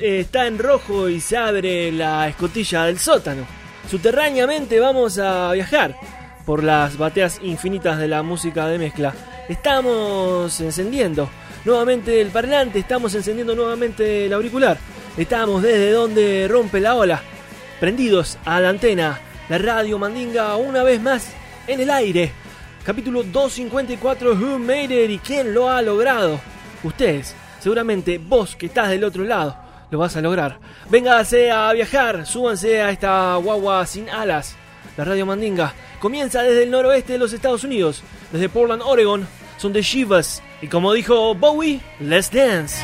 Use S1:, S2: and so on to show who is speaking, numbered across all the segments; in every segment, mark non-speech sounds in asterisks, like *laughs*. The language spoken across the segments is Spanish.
S1: Eh, está en rojo y se abre la escotilla del sótano. Subterráneamente vamos a viajar por las bateas infinitas de la música de mezcla. Estamos encendiendo nuevamente el parlante, estamos encendiendo nuevamente el auricular. Estamos desde donde rompe la ola, prendidos a la antena, la radio Mandinga una vez más en el aire. Capítulo 254 Who Made It y quién lo ha logrado. Ustedes, seguramente vos que estás del otro lado, lo vas a lograr. Véngase a viajar, súbanse a esta guagua sin alas. La radio Mandinga comienza desde el noroeste de los Estados Unidos, desde Portland, Oregon. Son de Shivas y como dijo Bowie, let's dance.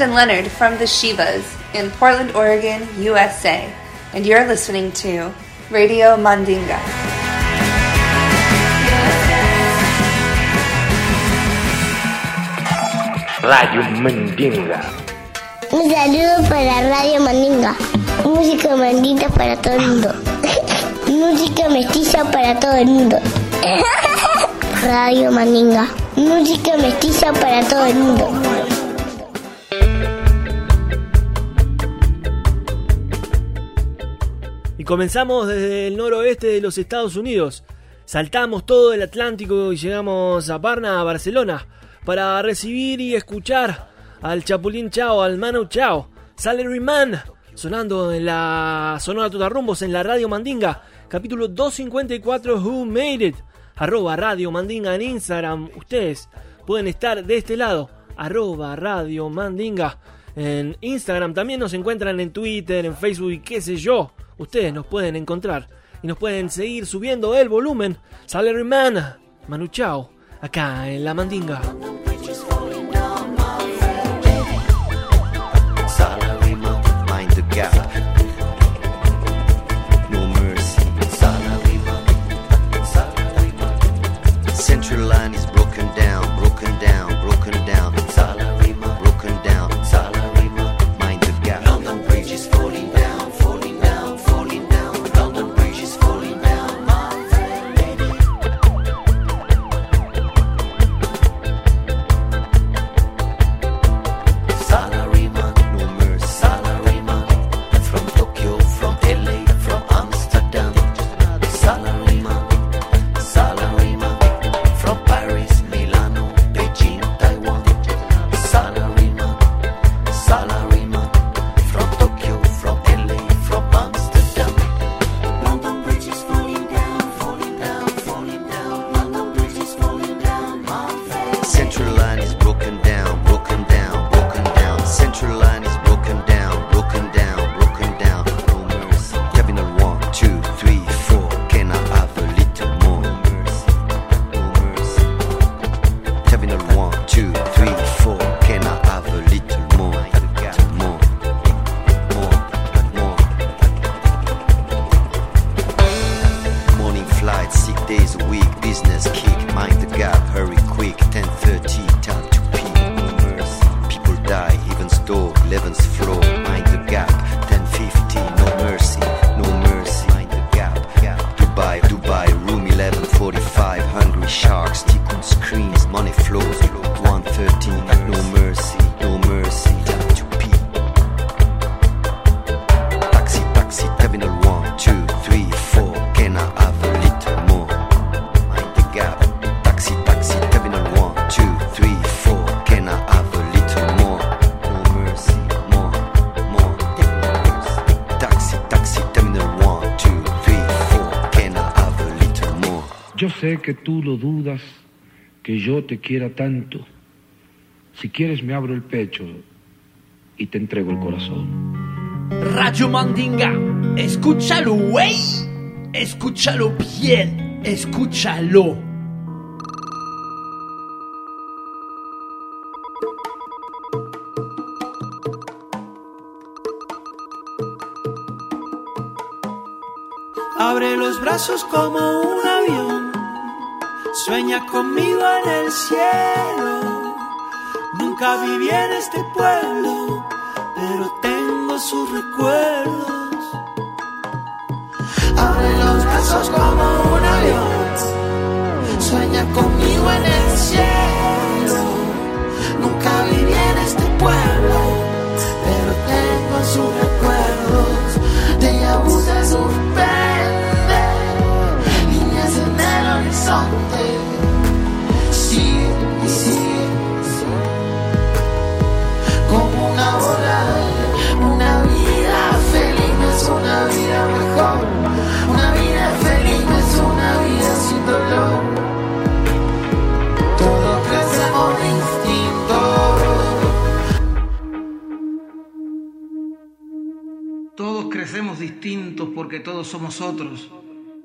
S2: Kristen Leonard from the Shivas in Portland, Oregon, USA, and you're listening to Radio Mandinga.
S3: Radio Mandinga.
S4: Un saludo para Radio Mandinga. Música mandita para todo el mundo. *laughs* Música mestiza para todo el mundo. *laughs* Radio Mandinga. Música mestiza para todo el mundo.
S1: Comenzamos desde el noroeste de los Estados Unidos. Saltamos todo el Atlántico y llegamos a Parna, a Barcelona, para recibir y escuchar al Chapulín Chao, al Manu Chao, Salaryman,
S5: sonando en la Sonora Totarrumbos en la Radio Mandinga, capítulo 254 Who Made It, arroba Radio Mandinga en Instagram. Ustedes pueden estar de este lado, arroba Radio Mandinga en Instagram. También nos encuentran en Twitter, en Facebook y qué sé yo. Ustedes nos pueden encontrar y nos pueden seguir subiendo el volumen. Salaryman, Manu Chao, acá en La Mandinga.
S6: Que tú lo dudas, que yo te quiera tanto. Si quieres me abro el pecho y te entrego el corazón.
S7: Radio Mandinga, escúchalo, wey. Escúchalo bien, escúchalo.
S8: Abre los brazos como un. Sueña conmigo en el cielo. Nunca viví en este pueblo, pero tengo sus recuerdos. Abre los brazos como un avión. Sueña conmigo en el cielo. Nunca viví en este pueblo, pero tengo sus recuerdos. De abuso se suspende, distintos.
S9: Todos crecemos distintos porque todos somos otros.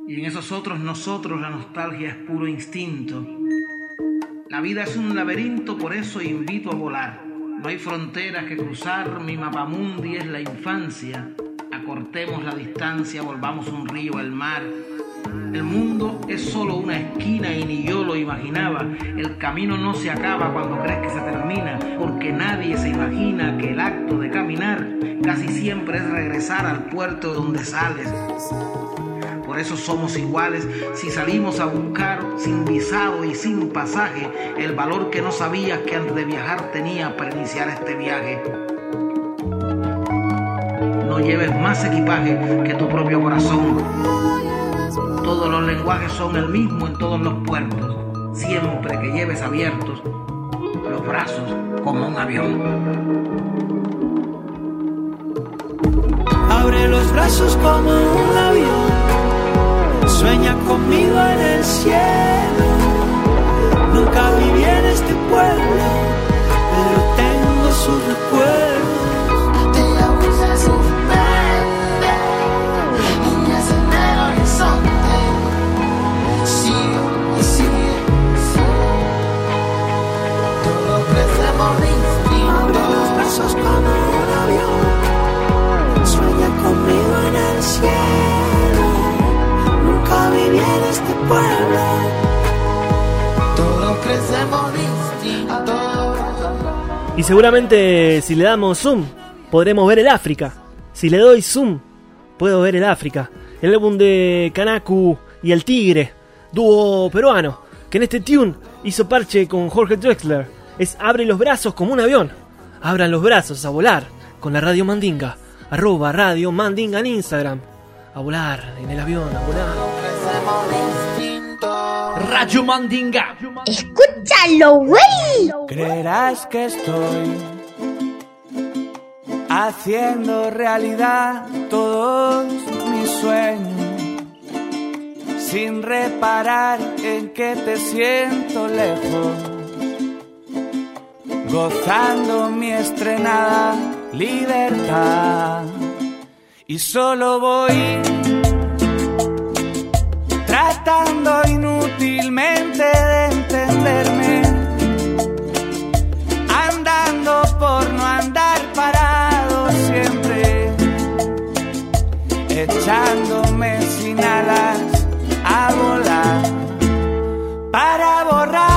S9: Y en esos otros nosotros la nostalgia es puro instinto. La vida es un laberinto, por eso invito a volar. No hay fronteras que cruzar, mi mapamundi es la infancia. Acortemos la distancia, volvamos un río al mar. El mundo es solo una esquina y ni yo lo imaginaba. El camino no se acaba cuando crees que se termina, porque nadie se imagina que el acto de caminar casi siempre es regresar al puerto donde sales. Por eso somos iguales si salimos a buscar sin visado y sin pasaje el valor que no sabías que antes de viajar tenía para iniciar este viaje. No lleves más equipaje que tu propio corazón. Todos los lenguajes son el mismo en todos los puertos, siempre que lleves abiertos los brazos como un avión.
S10: Abre los brazos como un avión. Sueña conmigo en el cielo. Nunca viví en este pueblo, pero tengo sus recuerdos.
S1: Seguramente si le damos zoom, podremos ver el África. Si le doy zoom, puedo ver el África. El álbum de Kanaku y El Tigre, dúo peruano, que en este tune hizo parche con Jorge Drexler. Es Abre los brazos como un avión. Abran los brazos a volar con la radio Mandinga. Arroba radio Mandinga en Instagram. A volar en el avión, a volar.
S8: Radio Mandinga.
S4: Escúchalo, güey.
S10: Creerás que estoy haciendo realidad todos mis sueños, sin reparar en que te siento lejos, gozando mi estrenada libertad. Y solo voy tratando inútilmente de entenderme. Andando por no andar parado siempre, echándome sin alas a volar. Para borrar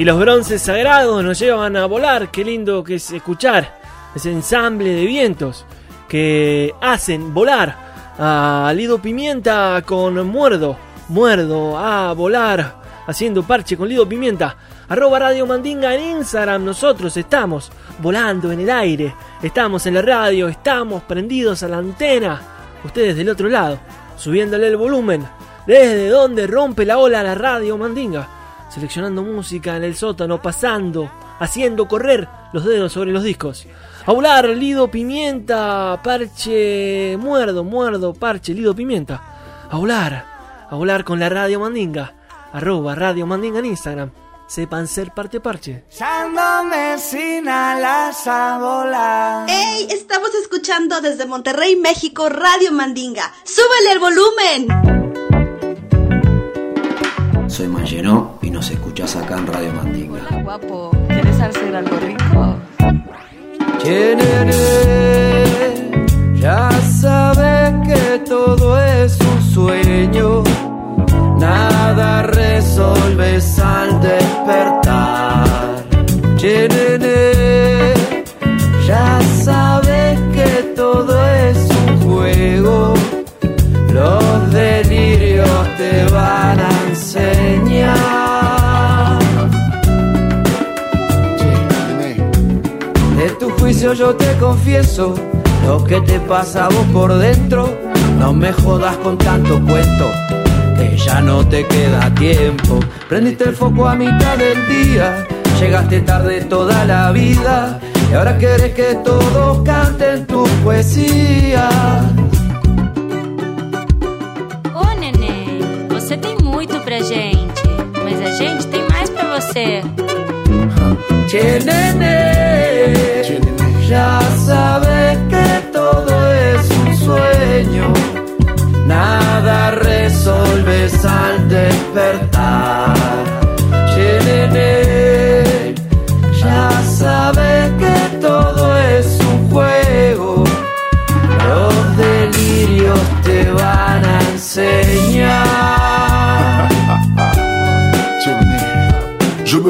S11: Y
S1: los bronces sagrados nos llevan a volar. Qué lindo que es escuchar ese ensamble de vientos que hacen volar a Lido Pimienta con Muerdo. Muerdo a volar haciendo parche con Lido Pimienta. Arroba Radio Mandinga en Instagram. Nosotros estamos volando en el aire. Estamos en la radio. Estamos prendidos a la antena. Ustedes del otro lado, subiéndole el volumen. Desde donde rompe la ola la radio Mandinga seleccionando música en el sótano, pasando, haciendo correr los dedos sobre los discos. A volar, Lido Pimienta, Parche, Muerdo, Muerdo, Parche, Lido Pimienta. A volar, a volar con la Radio Mandinga, arroba Radio Mandinga en Instagram. Sepan ser parte parche.
S10: Echándome sin alas a volar.
S12: ¡Ey! Estamos escuchando desde Monterrey, México, Radio Mandinga. ¡Súbele el volumen!
S13: Soy Mayenó y nos escuchás acá en Radio Mandinga.
S14: Hola, guapo. ¿Quieres hacer algo rico?
S10: ¿Quién eres?
S14: Ya sabes que todo es un sueño. Nada resolves al despertar. ¿Quién eres? Ya sabes que todo es un juego. Los delirios te van a cariño yo te confieso lo que te pasa a vos por dentro. No me jodas con tanto cuento, que ya no te queda tiempo. Prendiste el foco a mitad del día, llegaste tarde toda la vida. Y ahora quieres que todos canten tu poesía.
S15: Ô neném, você tem muito pra gente, mas a gente tem mais pra você.
S14: Che nene, ya sabes que todo es un sueño, nada resolves al despertar.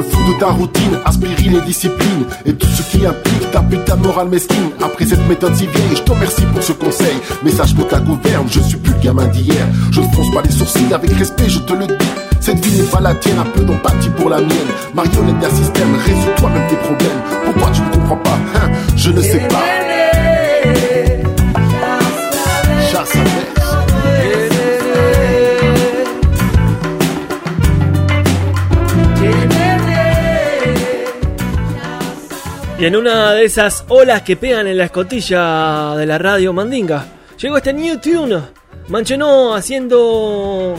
S16: Me fous de ta routine, aspirine et discipline. Et tout ce qui implique ta putain morale mesquine. Après cette méthode si vieille, je te remercie pour ce conseil. Mais sache que ta gouverne, je suis plus le gamin d'hier. Je ne fronce pas les sourcils, avec respect je te le dis. Cette vie n'est pas la tienne, un peu d'empathie pour la mienne. Marionnette d'un système, résous toi-même tes problèmes. Pourquoi tu ne comprends pas hein? Je ne sais pas
S1: Y en una de esas olas que pegan en la escotilla de la radio Mandinga, llegó este New Tune. Manchenó haciendo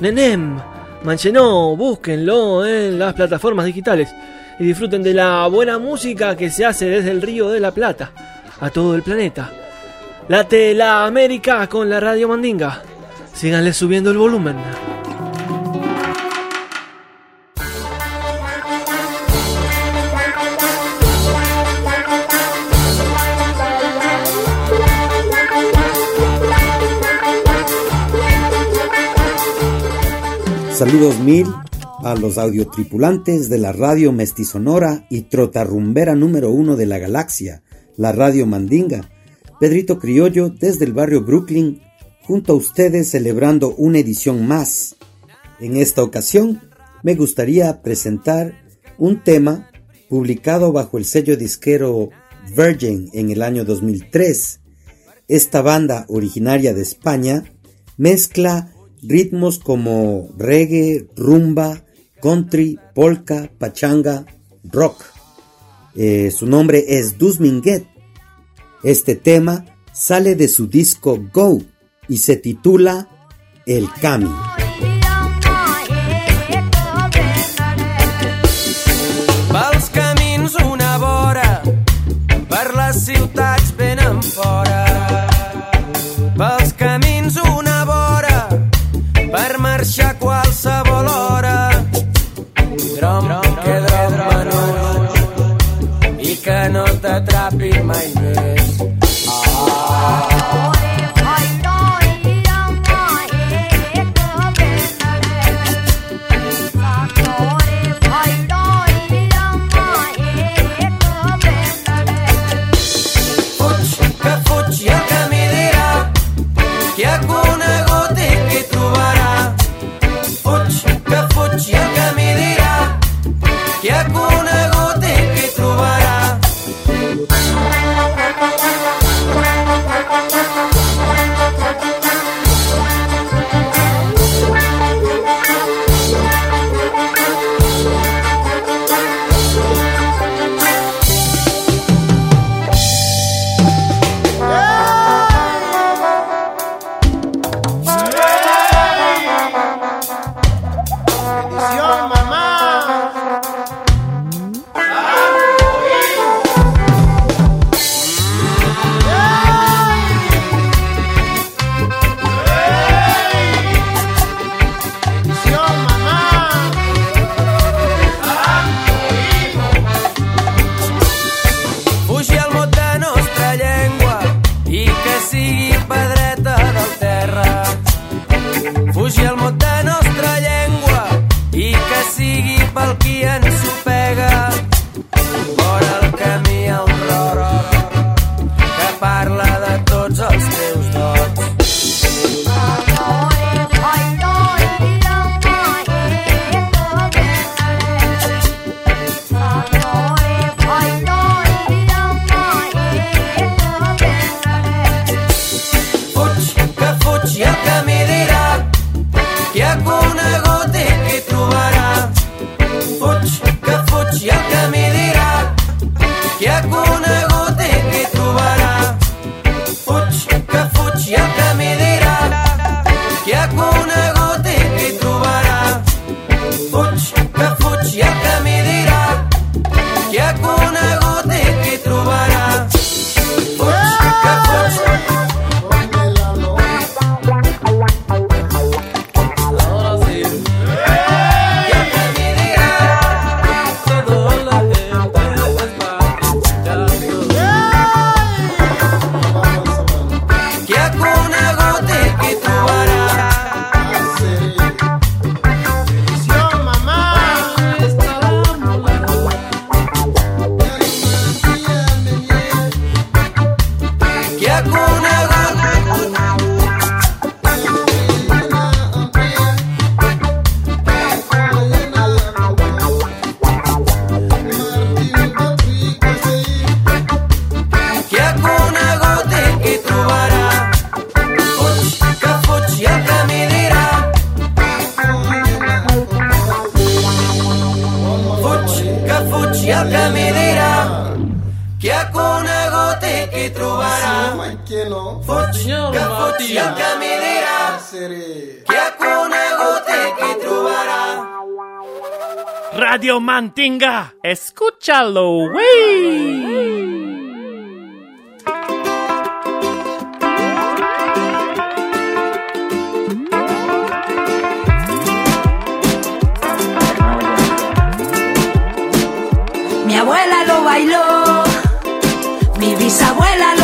S1: Nenem. Manchenó, búsquenlo en las plataformas digitales y disfruten de la buena música que se hace desde el Río de la Plata a todo el planeta. La América con la radio Mandinga. Síganle subiendo el volumen.
S17: A los audiotripulantes de la radio mestizonora y trotarrumbera número uno de la galaxia, la radio Mandinga. Pedrito Criollo desde el barrio Brooklyn, junto a ustedes celebrando una edición más. En esta ocasión me gustaría presentar un tema publicado bajo el sello disquero Virgin en el año 2003. Esta banda originaria de España mezcla ritmos como reggae, rumba, country, polka, pachanga, rock. Eh, su nombre es Dus Minguet. Este tema sale de su disco Go y se titula El Cami.
S14: Per marxar a qualsevol hora. Drom, que drom menut, i que no t'atrapi mai més. Chalo, Mi
S18: abuela lo bailó, mi bisabuela lo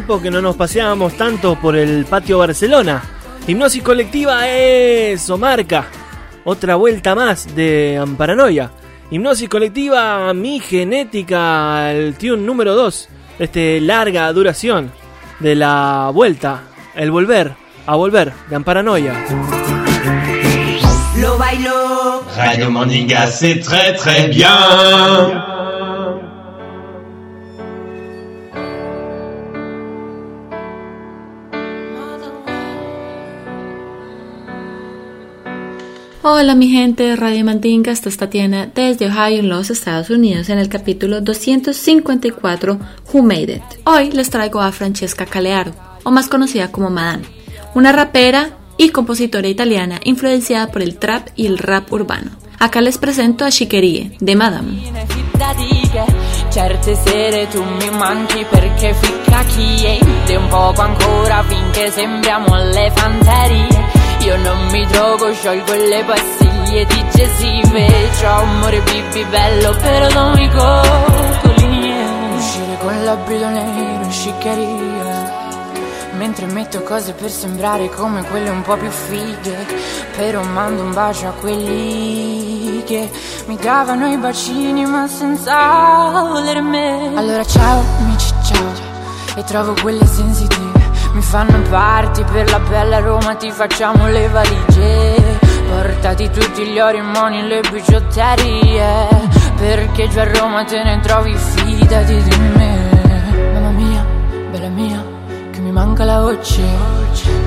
S18: que no
S1: nos paseábamos tanto por el patio Barcelona. Hipnosis colectiva, eso marca. Otra vuelta más de Amparanoia. Hipnosis colectiva, mi genética, el tune número 2. Este larga duración de la vuelta, el volver a volver de Amparanoia.
S18: Lo bailo.
S19: Radio Mandinga, c'est très très bien.
S20: Hola mi gente de Radio Mandinga, esta es Tatiana desde Ohio en los Estados Unidos en el capítulo 254 Who Made It. Hoy les traigo a Francesca Calearo, o más conocida como Madame, una rapera y compositora italiana influenciada por el trap y el rap urbano. Acá les presento a Chiquerie de Madame.
S21: Certe sere tu mi manchi perché ficca chi è, un poco ancora finché sembriamo le fanterie. Io non mi drogo, sciolgo le pastiglie digestive Ciao amore bibi bello, però dammi coccoline Uscire con l'abito nero in sciccheria Mentre metto cose per sembrare come quelle un po' più fighe Però mando un bacio a quelli che mi davano i bacini ma senza voler me. Allora ciao amici ciao E trovo quelle sensitive Mi fanno parti per la bella Roma Ti facciamo le valigie. Portati tutti gli ori, i moni e le bigiotterie Perché già a Roma te ne trovi fidati di me mi manca la voce.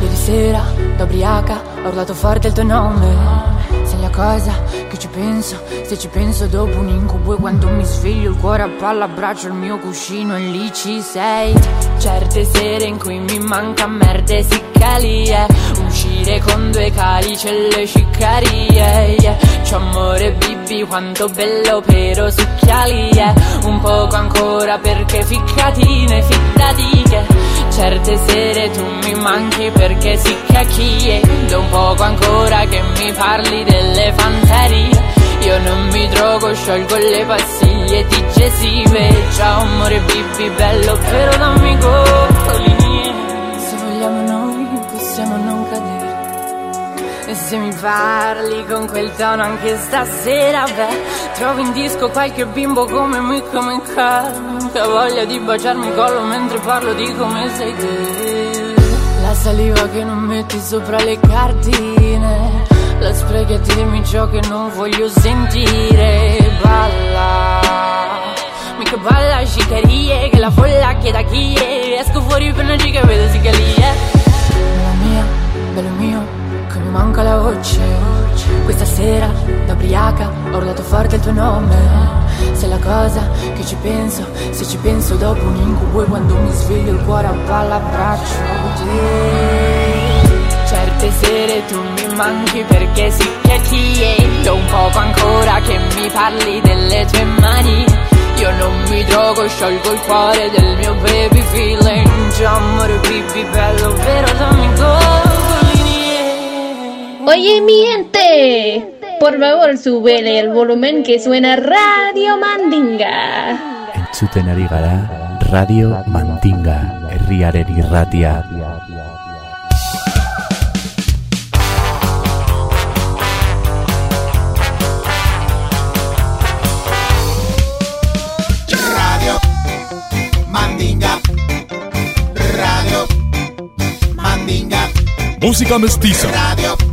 S21: Ieri sera, da ubriaca, ho urlato forte il tuo nome. Sei la cosa che ci penso? Se ci penso dopo un incubo E quando mi sveglio il cuore a palla Abbraccio il mio cuscino e lì ci sei. Certe sere in cui mi manca merda e siccalie Uscire con due calici e le ciccarie yeah. C'ho amore bibi quanto bello però succhiali yeah. Un poco ancora perché ficcatine fiddati che Certe sere tu mi manchi perché si cacchie Da un poco ancora che mi parli delle fanterie Io non mi drogo, sciolgo le pastiglie digestive. Ciao amore bibi bello però dammi coccoline Se vogliamo noi possiamo non cadere e se mi parli con quel tono anche stasera, beh, trovo in disco qualche bimbo come me, come che ha voglia di baciarmi il collo mentre parlo di come sei te. La saliva che non metti sopra le cartine, la sprechi a dirmi ciò che non voglio sentire. Balla, mica balla scicarie, che la folla chieda chi è, esco fuori per una giga e vedo si è. Mamma mia, bello mio manca la voce. Questa sera, da ubriaca, ho urlato forte il tuo nome. Sei la cosa che ci penso? Se ci penso dopo un incubo E quando mi sveglio il cuore a palla abbraccio te Certe sere tu mi manchi perché si che ti è un poco ancora che mi parli delle tue mani. Io non mi drogo, sciolgo il cuore del mio baby feeling. Già amore bibi bello, vero dammi
S22: Oye, mi gente, por favor, súbele el volumen que suena Radio Mandinga.
S23: Entzuten ari gara Radio Mandinga herriaren irratia.
S10: Radio Mandinga. Radio Mandinga.
S24: Música mestiza
S10: Radio.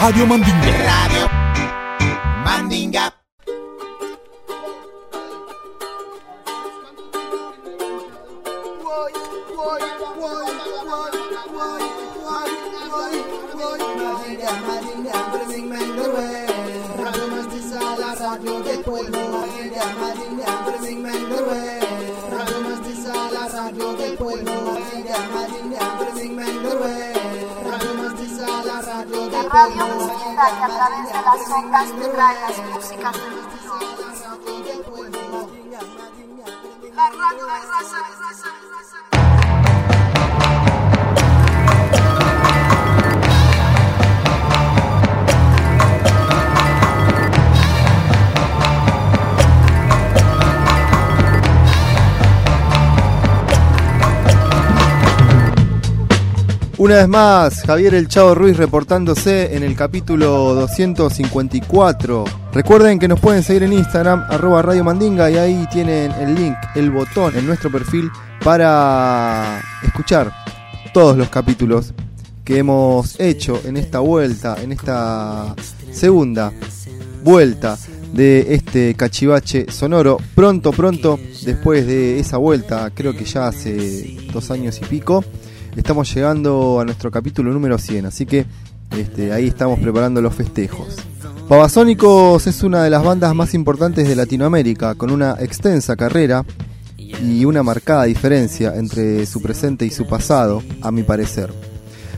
S24: Radio Mandinga.
S10: Radio Mandinga.
S11: Radio del pueblo, Madinga, Madinga, Breming radio
S25: distinta que a través de las ondas te trae las músicas de los diseños. La radio es la
S26: Una vez más, Javier El Chavo Ruiz reportándose en el capítulo 254. Recuerden que nos pueden seguir en Instagram, arroba Radio Mandinga, y ahí tienen el link, el botón en nuestro perfil para escuchar todos los capítulos que hemos hecho en esta vuelta, en esta segunda vuelta de este cachivache sonoro. Pronto, pronto, después de esa vuelta, creo que ya hace dos años y pico, estamos llegando a nuestro capítulo número 100, así que este, ahí estamos preparando los festejos. Babasónicos es una de las bandas más importantes de Latinoamérica, con una extensa carrera y una marcada diferencia entre su presente y su pasado, a mi parecer.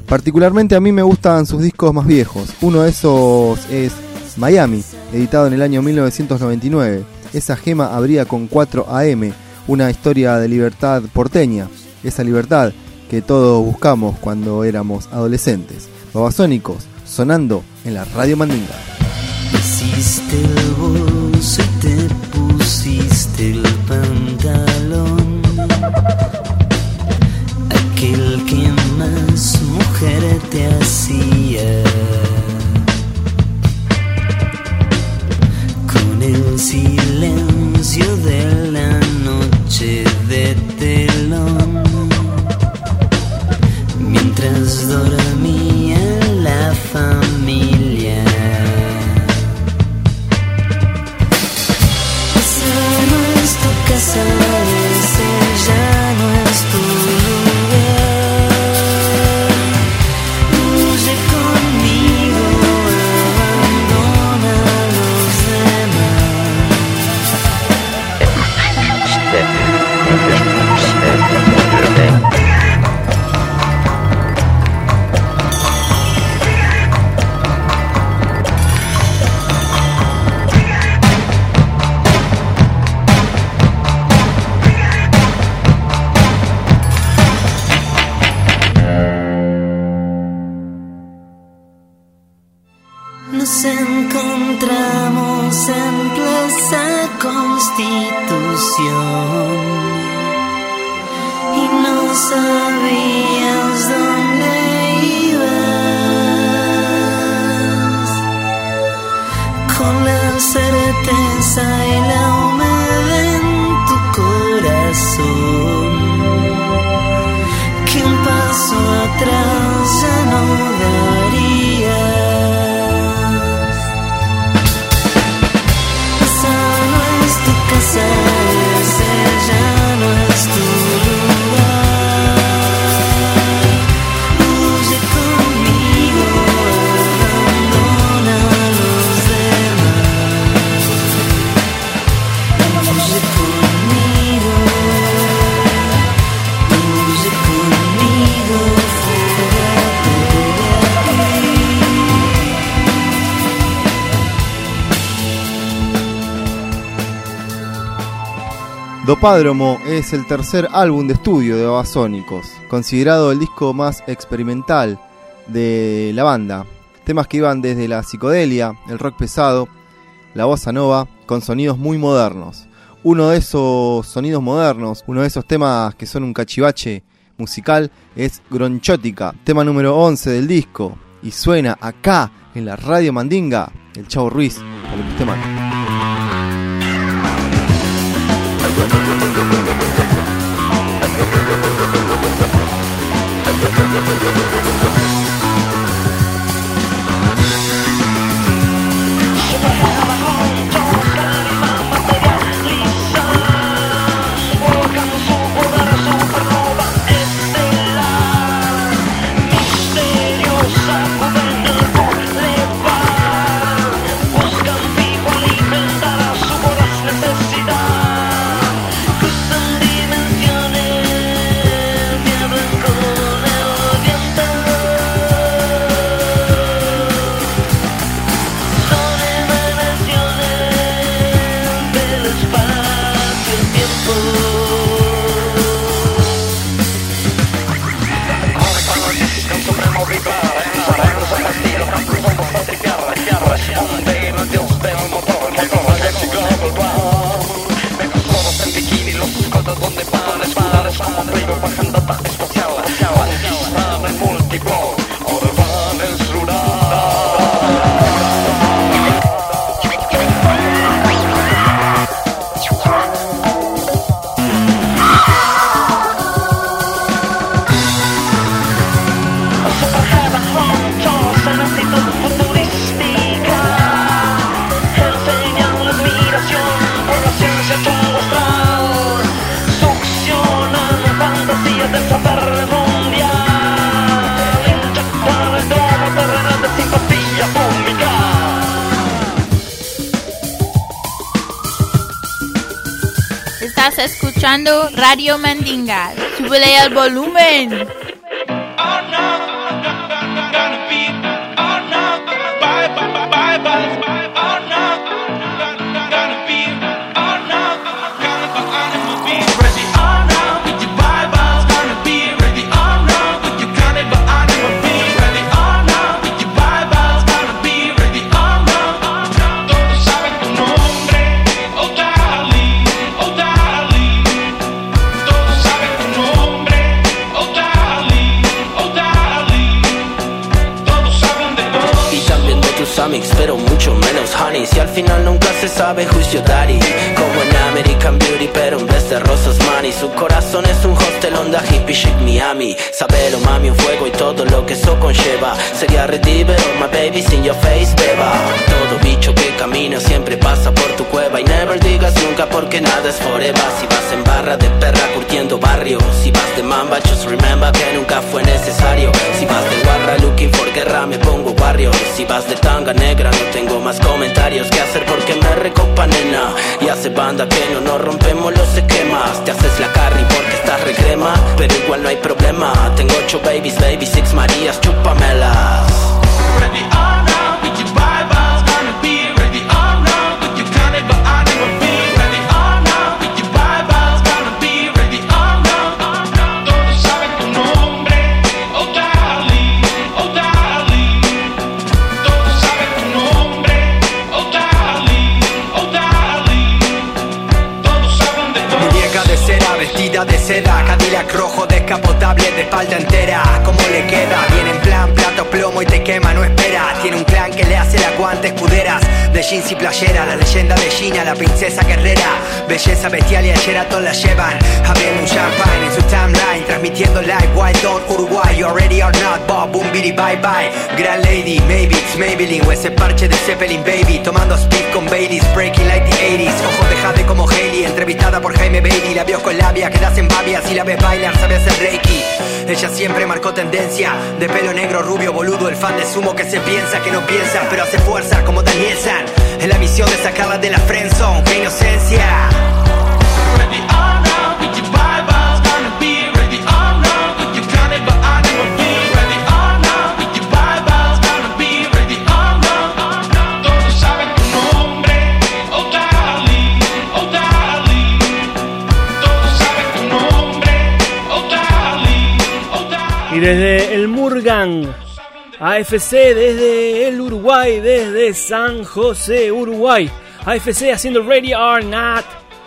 S26: Particularmente a mí me gustan sus discos más viejos. Uno de esos es Miami, editado en el año 1999. Esa gema abría con 4 AM, una historia de libertad porteña. Esa libertad que todos buscamos cuando éramos adolescentes. Babasónicos, sonando en la Radio Mandinga.
S27: Hiciste el bolso y te pusiste el pantalón. Aquel que más mujer te hacía. Con el silencio de la noche de telón. Mientras dormía la familia.
S26: Dopádromo es el tercer álbum de estudio de Babasónicos, considerado el disco más experimental de la banda. Temas que iban desde la psicodelia, el rock pesado, la bossa nova, con sonidos muy modernos. Uno de esos sonidos modernos, uno de esos temas que son un cachivache musical, es Gronchótica, tema número 11 del disco, y suena acá en la Radio Mandinga, el Chavo Ruiz, con el que
S21: Mm-hmm. Radio Mandinga. Súbele al volumen.
S28: Se sabe who's your daddy American Beauty, pero en vez de rosas money. Su corazón es un hostel onda hippie chic Miami. Sabelo mami, un fuego y todo lo que eso conlleva. Sería ready, pero my baby sin your face, beba. Todo bicho que camina siempre pasa por tu cueva. Y never digas nunca porque nada es forever. Si vas en barra de perra curtiendo barrio. Si vas de mamba, just remember que nunca fue necesario. Si vas de guarra looking for guerra, me pongo barrio Si vas de tanga negra, no tengo más comentarios que hacer porque me recopa nena. Y hace banda que no nos rompemos los esquemas. Te haces la carry porque estás recrema Pero igual no hay problema. Tengo ocho babies, baby, six marías, chúpamelas
S29: la leyenda de Gina, la princesa guerrera. Belleza bestial y ayer a todos la llevan. Abriendo un champagne en su timeline Transmitiendo live Wild on Uruguay You already are not Bob, boom, bitty, bye bye. Gran lady, maybe it's Maybelline O ese parche de Zeppelin, baby. Tomando speed con Baileys, breaking like the 80s Ojos de jade como Hailey Entrevistada por Jaime Bailey. La vio con labia, quedas en babia Si la ves bailar, sabe hacer reiki. Ella siempre marcó tendencia De pelo negro, rubio, boludo El fan de sumo que se piensa que no piensa Pero hace fuerza como Daniel San la misión de sacarla de la friendzone ¡Qué inocencia!
S1: Y desde el Murgang, AFC desde el Uruguay, desde San José, Uruguay. AFC haciendo Ready or Not,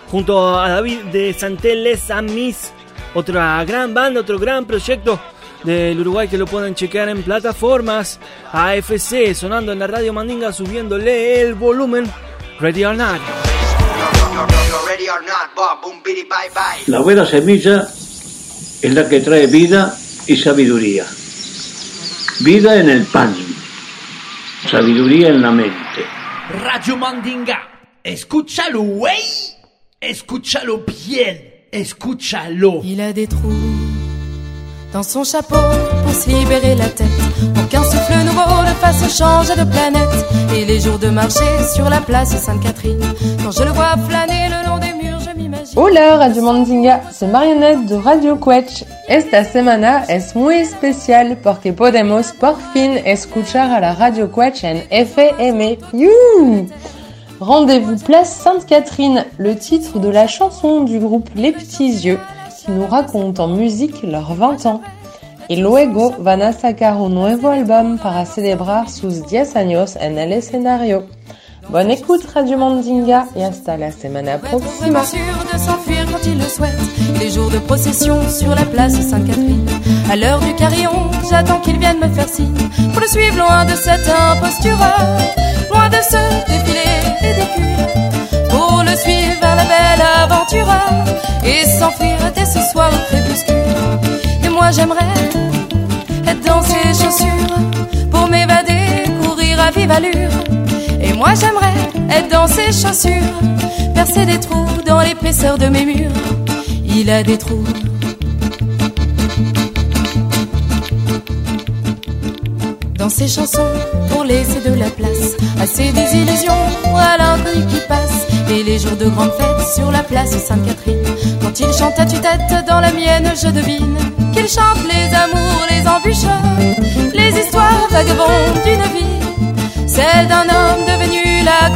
S1: junto a David de Santeles Amis. Otra gran banda, otro gran proyecto del Uruguay que lo pueden chequear en plataformas. AFC sonando en la radio Mandinga, subiéndole el volumen. Ready or Not.
S30: La buena semilla es la que trae vida y sabiduría. Vida en el pan, sabiduría en la mente.
S10: Radio Mandinga. Escúchalo, güey. Escúchalo bien. Escúchalo.
S31: Il a des trous dans son chapeau pour se libérer la tête. Qu'un souffle nouveau le fasse changer de planète. Et les jours de marché sur la place Sainte-Catherine. Quand je le vois flâner le long des murs.
S32: Hola Radio Mandinga, soy Marionette de Radio Quech. Esta semana es muy especial porque podemos por fin escuchar a la Radio Quech en FM. You Rendez-vous place Sainte-Catherine, le titre de la chanson du groupe Les Petits Yeux, qui nous raconte en musique leurs 20 ans. Y luego van a sacar un nuevo álbum para celebrar sus 10 años en el escenario. Bonne écoute Radio Mandinga et hasta la semana.
S31: Vraiment sûr de s'enfuir quand il le souhaite. Les jours de procession sur la place Sainte-Catherine. À l'heure du carillon, j'attends qu'il vienne me faire signe. Pour le suivre loin de cette imposture. Loin de ce défilé ridicule. Pour le suivre vers la belle aventure. Et s'enfuir dès ce soir au crépuscule. Et moi j'aimerais être dans ses chaussures. Pour m'évader, courir à vive allure. Moi j'aimerais être dans ses chaussures, percer des trous dans l'épaisseur de mes murs. Il a des trous. dans ses chansons pour laisser de la place à ses désillusions, à l'inconnu qui passe. Et les jours de grande fête sur la place Sainte-Catherine, quand il chante à tue-tête dans la mienne, je devine qu'il chante les amours, les embûches, les histoires vagabondes d'une vie, celle d'un homme devenu la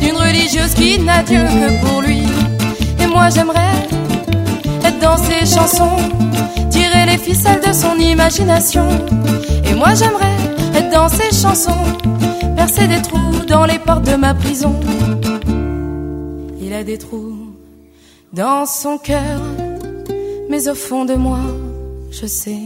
S31: d'une religieuse qui n'a Dieu que pour lui. Et moi j'aimerais être dans ses chansons, tirer les ficelles de son imagination. Et moi j'aimerais être dans ses chansons, percer des trous dans les portes de ma prison. Il a des trous dans son cœur, mais au fond de moi, je sais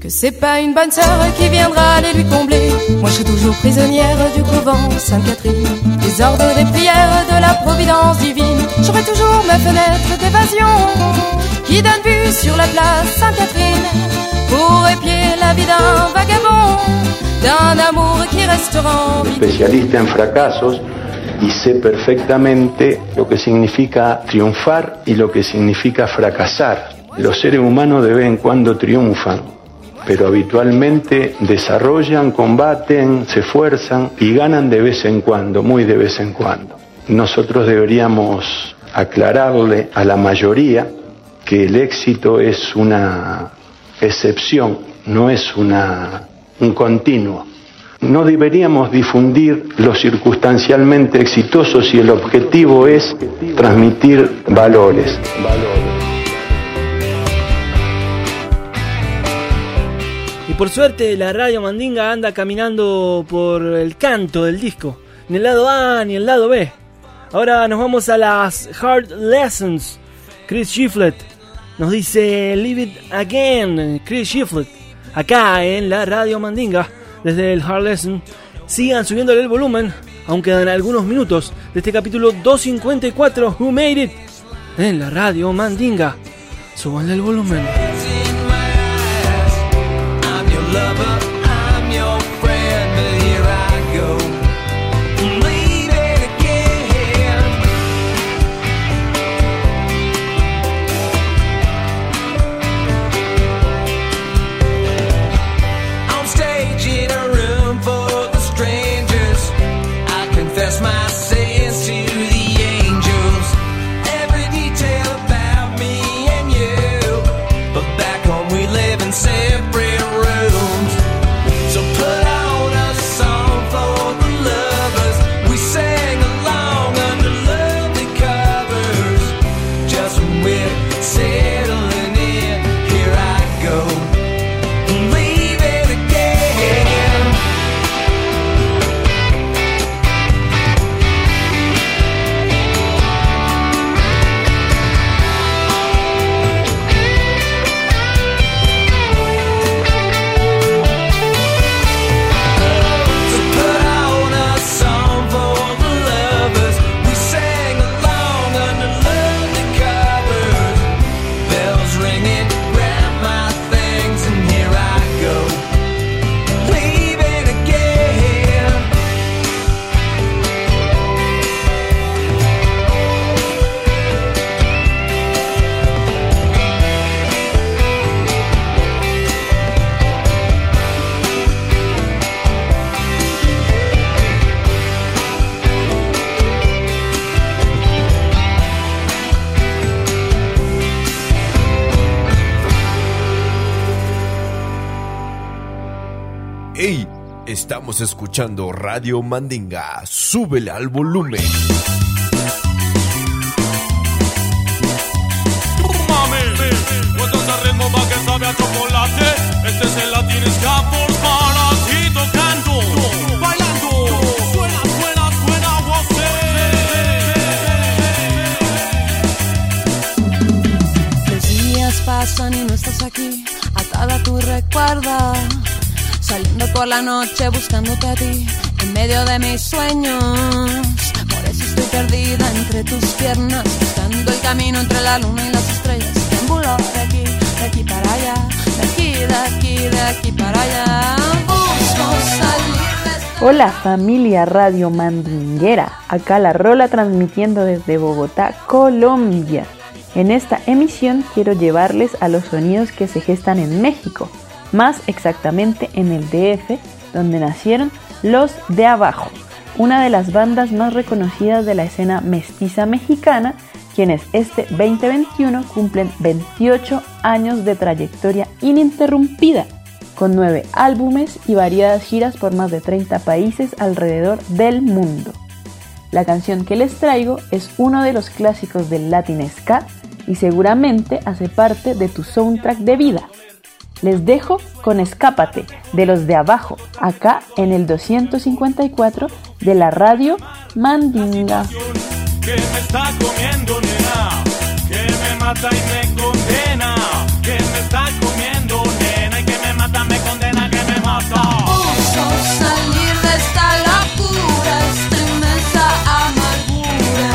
S31: que c'est pas une bonne sœur qui viendra aller lui combler. Moi je suis toujours prisonnière du couvent Sainte-Catherine, des ordres, des prières, de la providence divine. J'aurai toujours ma fenêtre d'évasion qui donne vue sur la place Sainte-Catherine pour épier la vie d'un vagabond, d'un amour qui restera en vie.
S33: especialista en fracasos y sé perfectamente lo que significa triunfar y lo que significa fracasar. Los seres humanos de vez en cuando triunfan, pero habitualmente desarrollan, combaten, se esfuerzan y ganan de vez en cuando, muy de vez en cuando. Nosotros deberíamos aclararle a la mayoría que el éxito es una excepción, no es una, un continuo. No deberíamos difundir lo circunstancialmente exitoso si el objetivo es transmitir valores.
S1: Y por suerte la radio Mandinga anda caminando por el canto del disco, ni el lado A ni el lado B. Ahora nos vamos a las Hard Lessons. Chris Shiflett nos dice Leave It Again, Chris Shiflett, acá en la radio Mandinga, desde el Hard Lesson. Sigan subiéndole el volumen, aún quedan algunos minutos de este capítulo 254, Who Made It, en la radio Mandinga. Súbanle el volumen.
S34: lover.
S24: Escuchando Radio Mandinga. Súbele al volumen.
S35: Este tocando, bailando.
S31: Pasan y no estás aquí, atada tu recuerdo. Saliendo por la noche buscándote a ti, en medio de mis sueños. Por eso estoy perdida entre tus piernas, buscando el camino entre la luna y las estrellas. Triángulo de aquí, de aquí para allá, de aquí, de aquí, de aquí para allá. Busco salir
S36: Hola familia Radio Mandinguera, acá la Rola transmitiendo desde Bogotá, Colombia. En esta emisión quiero llevarles a los sonidos que se gestan en México, más exactamente en el DF, donde nacieron Los de Abajo, una de las bandas más reconocidas de la escena mestiza mexicana, quienes este 2021 cumplen 28 años de trayectoria ininterrumpida, con nueve álbumes y variadas giras por más de 30 países alrededor del mundo. La canción que les traigo es uno de los clásicos del Latin Ska y seguramente hace parte de tu soundtrack de vida. Les dejo con Escápate de los de abajo, acá en el 254 de la radio Mandinga.
S35: que me está comiendo, nena, que me mata y me condena, que me está comiendo, nena, y que me mata, me condena, que me mata.
S18: Busco salir de esta locura, esta inmensa amargura.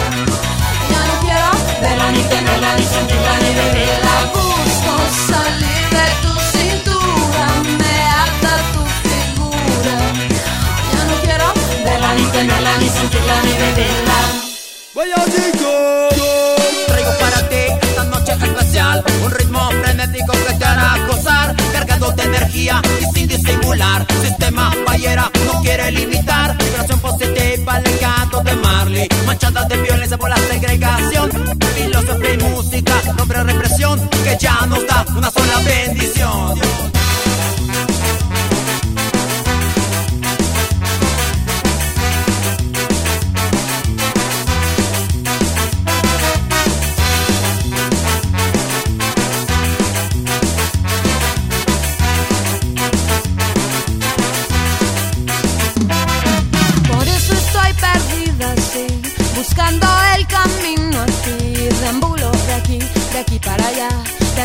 S18: Ya no quiero verla ni tenerla, ni sentirla, ni vivirla. Busco salir verla ni sentirla, ni vivirla.
S29: Vaya Traigo para ti esta noche especial Un ritmo frenético que te hará gozar Cargado de energía y sin disimular. Sistema fallera no quiere limitar Vibración positiva, legado de Marley. Manchada de violencia por la segregación Filosofía y música, nombre represión Que ya nos da una sola bendición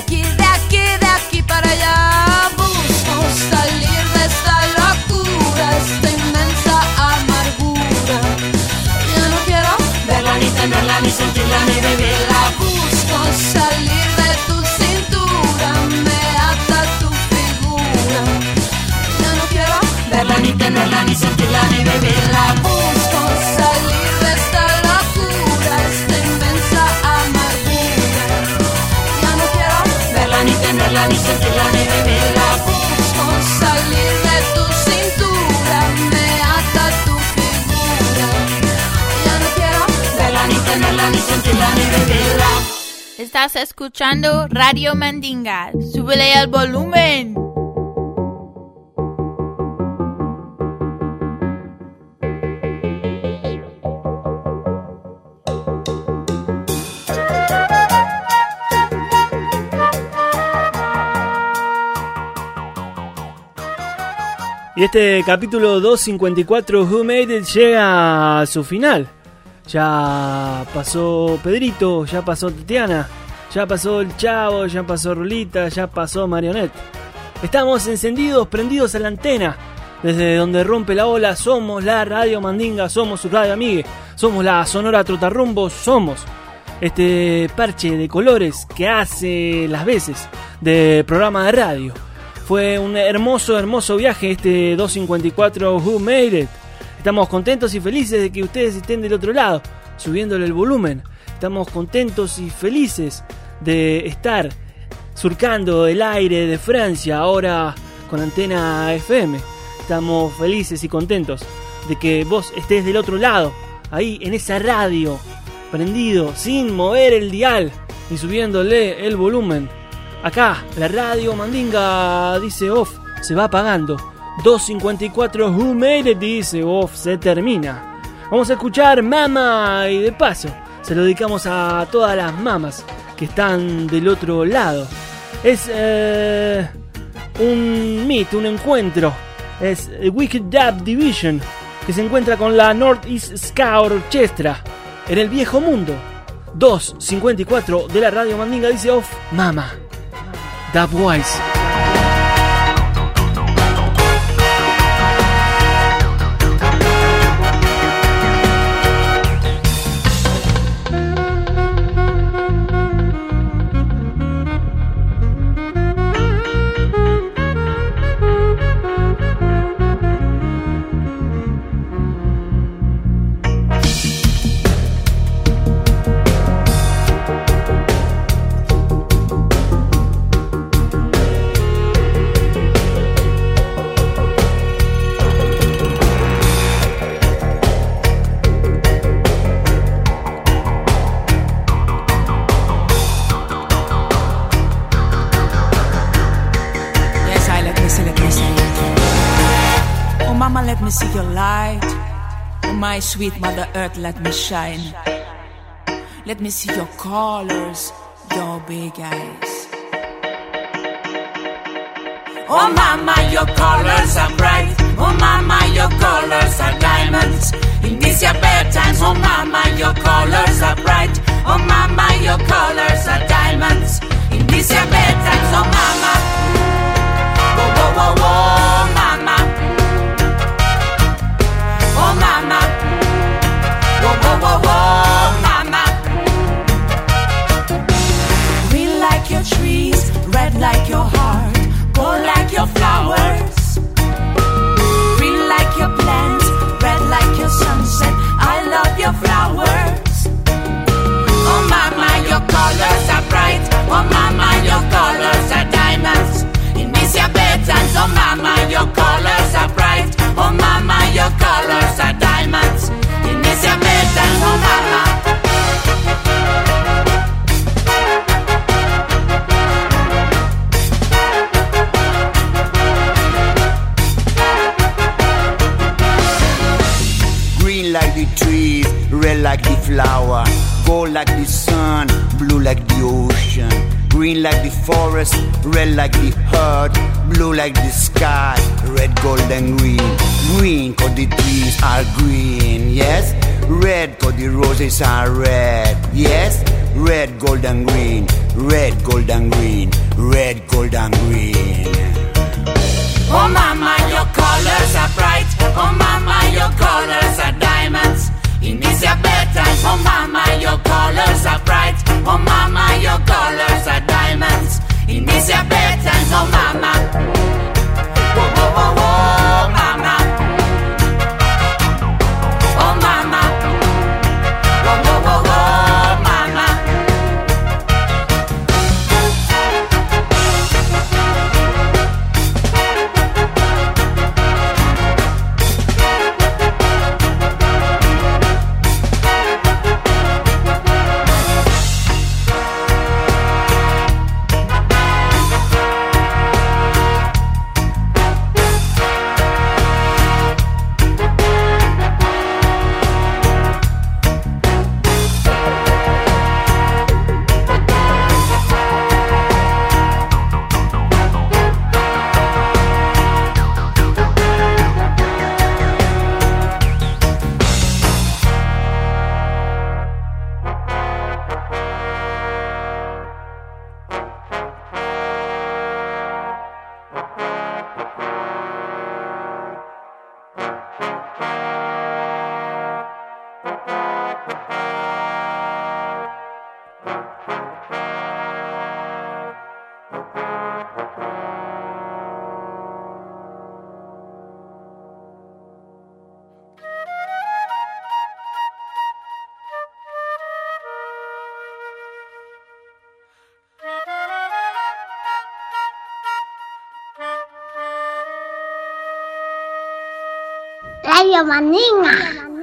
S18: aquí, de aquí, de aquí para allá. Busco salir de esta locura, esta inmensa amargura. Ya no quiero verla ni tenerla, ni sentirla, ni vivirla. Busco salir de tu cintura, me ata tu figura. Ya no quiero verla ni tenerla, ni sentirla, ni vivirla. Tenerla, ni sentirla, ni vivirla. Busco salir de tu cintura, me ata tu figura. Ya no quiero verla ni tenerla, ni sentirla, ni vivirla.
S22: Estás escuchando Radio Mandinga. Súbele al volumen.
S1: Y este capítulo 254 Who Made It llega a su final. Ya pasó Pedrito, ya pasó Tatiana, ya pasó el Chavo, ya pasó Rulita, ya pasó Marionette. Estamos encendidos, prendidos a la antena. Desde donde rompe la ola, somos la Radio Mandinga, somos su radio amigue, somos la Sonora Trotarrumbos, somos este parche de colores que hace las veces de programa de radio. Fue un hermoso, hermoso viaje este 254 Who Made It. Estamos contentos y felices de que ustedes estén del otro lado, subiéndole el volumen. Estamos contentos y felices de estar surcando el aire de Francia ahora con antena FM. Estamos felices y contentos de que vos estés del otro lado, ahí en esa radio, prendido, sin mover el dial y subiéndole el volumen. Acá, la radio Mandinga dice off, se va apagando. 254 Who Made It dice off, se termina. Vamos a escuchar Mama y de paso se lo dedicamos a todas las mamas que están del otro lado. Es eh, un meet, un encuentro. Es Wicked Dub Division que se encuentra con la Northeast Ska Orchestra en el viejo mundo. 254 de la radio Mandinga dice off, Mama.
S18: That Voice. My sweet mother earth, let me shine. Let me see your colors, your big eyes. Oh mama, your colors are bright. Oh mama, your colors are diamonds. In these your bad times, oh mama, your colors are bright. Oh mama, your colors are diamonds. In these your bad times, oh mama. Whoa, whoa, whoa, whoa, Whoa, mama. Green like your trees, red like your heart, gold like your flowers. Green like your plants, red like your sunset. I love your flowers. Oh mama, your colors are bright. Oh mama, your colors are diamonds. Oh mama,
S33: flower, gold like the sun, blue like the ocean. Green like the forest, red like the earth, blue like the sky, red, gold, and green. Green cause the trees are green, yes. Red cause the roses are red, yes. Red, gold, and green, red, gold, and green, red, gold, and green.
S18: Oh mama, your colors are bright. Oh mama, your colors are diamonds. In this your bedtimes, oh mama, your colors are bright. Oh mama, your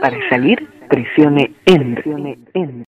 S37: Para salir, presione Enter.